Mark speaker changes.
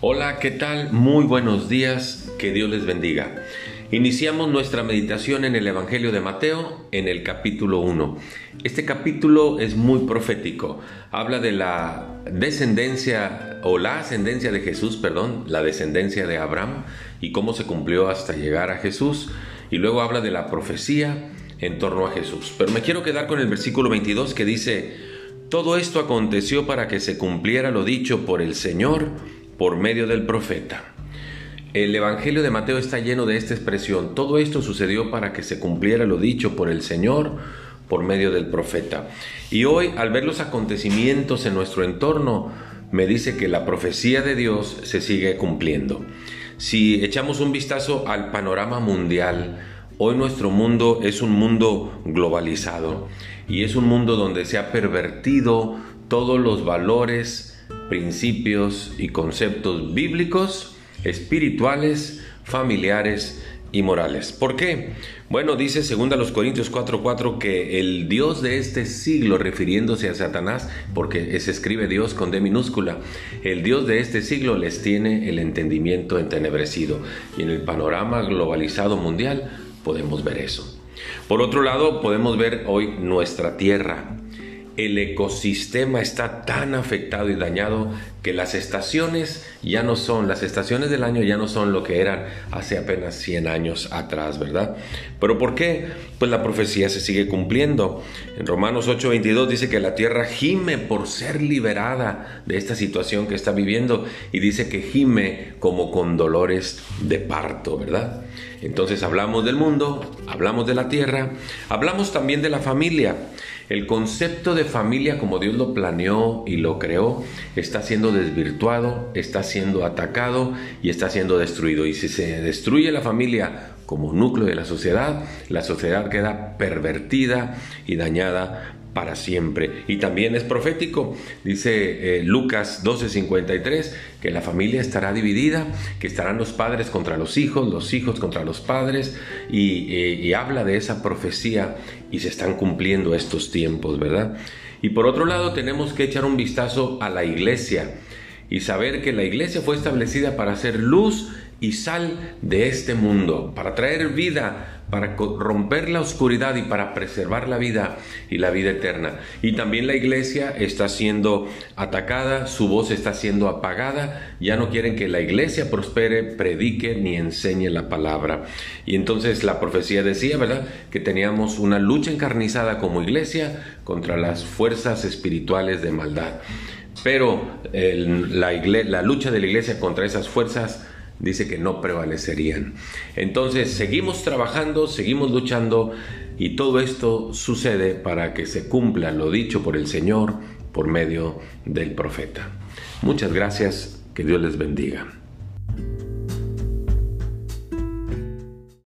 Speaker 1: Hola, ¿qué tal? Muy buenos días, que Dios les bendiga. Iniciamos nuestra meditación en el Evangelio de Mateo en el capítulo 1. Este capítulo es muy profético. Habla de la descendencia o la ascendencia de Jesús, perdón, la descendencia de Abraham y cómo se cumplió hasta llegar a Jesús. Y luego habla de la profecía en torno a Jesús. Pero me quiero quedar con el versículo 22 que dice, todo esto aconteció para que se cumpliera lo dicho por el Señor por medio del profeta. El Evangelio de Mateo está lleno de esta expresión. Todo esto sucedió para que se cumpliera lo dicho por el Señor por medio del profeta. Y hoy, al ver los acontecimientos en nuestro entorno, me dice que la profecía de Dios se sigue cumpliendo. Si echamos un vistazo al panorama mundial, hoy nuestro mundo es un mundo globalizado y es un mundo donde se ha pervertido todos los valores, principios y conceptos bíblicos, espirituales, familiares y morales. ¿Por qué? Bueno, dice 2 Corintios 4:4 que el Dios de este siglo, refiriéndose a Satanás, porque se escribe Dios con D minúscula, el Dios de este siglo les tiene el entendimiento entenebrecido. Y en el panorama globalizado mundial podemos ver eso. Por otro lado, podemos ver hoy nuestra tierra el ecosistema está tan afectado y dañado que las estaciones ya no son, las estaciones del año ya no son lo que eran hace apenas 100 años atrás, ¿verdad? Pero ¿por qué? Pues la profecía se sigue cumpliendo. En Romanos 8:22 dice que la tierra gime por ser liberada de esta situación que está viviendo y dice que gime como con dolores de parto, ¿verdad? Entonces hablamos del mundo, hablamos de la tierra, hablamos también de la familia. El concepto de familia como Dios lo planeó y lo creó está siendo desvirtuado, está siendo atacado y está siendo destruido. Y si se destruye la familia como núcleo de la sociedad, la sociedad queda pervertida y dañada para siempre. Y también es profético, dice eh, Lucas 12:53, que la familia estará dividida, que estarán los padres contra los hijos, los hijos contra los padres, y, eh, y habla de esa profecía y se están cumpliendo estos tiempos, ¿verdad? Y por otro lado tenemos que echar un vistazo a la iglesia y saber que la iglesia fue establecida para ser luz y sal de este mundo, para traer vida, para romper la oscuridad y para preservar la vida y la vida eterna. Y también la iglesia está siendo atacada, su voz está siendo apagada, ya no quieren que la iglesia prospere, predique ni enseñe la palabra. Y entonces la profecía decía, ¿verdad?, que teníamos una lucha encarnizada como iglesia contra las fuerzas espirituales de maldad. Pero la, la lucha de la iglesia contra esas fuerzas dice que no prevalecerían. Entonces seguimos trabajando, seguimos luchando y todo esto sucede para que se cumpla lo dicho por el Señor por medio del profeta. Muchas gracias, que Dios les bendiga.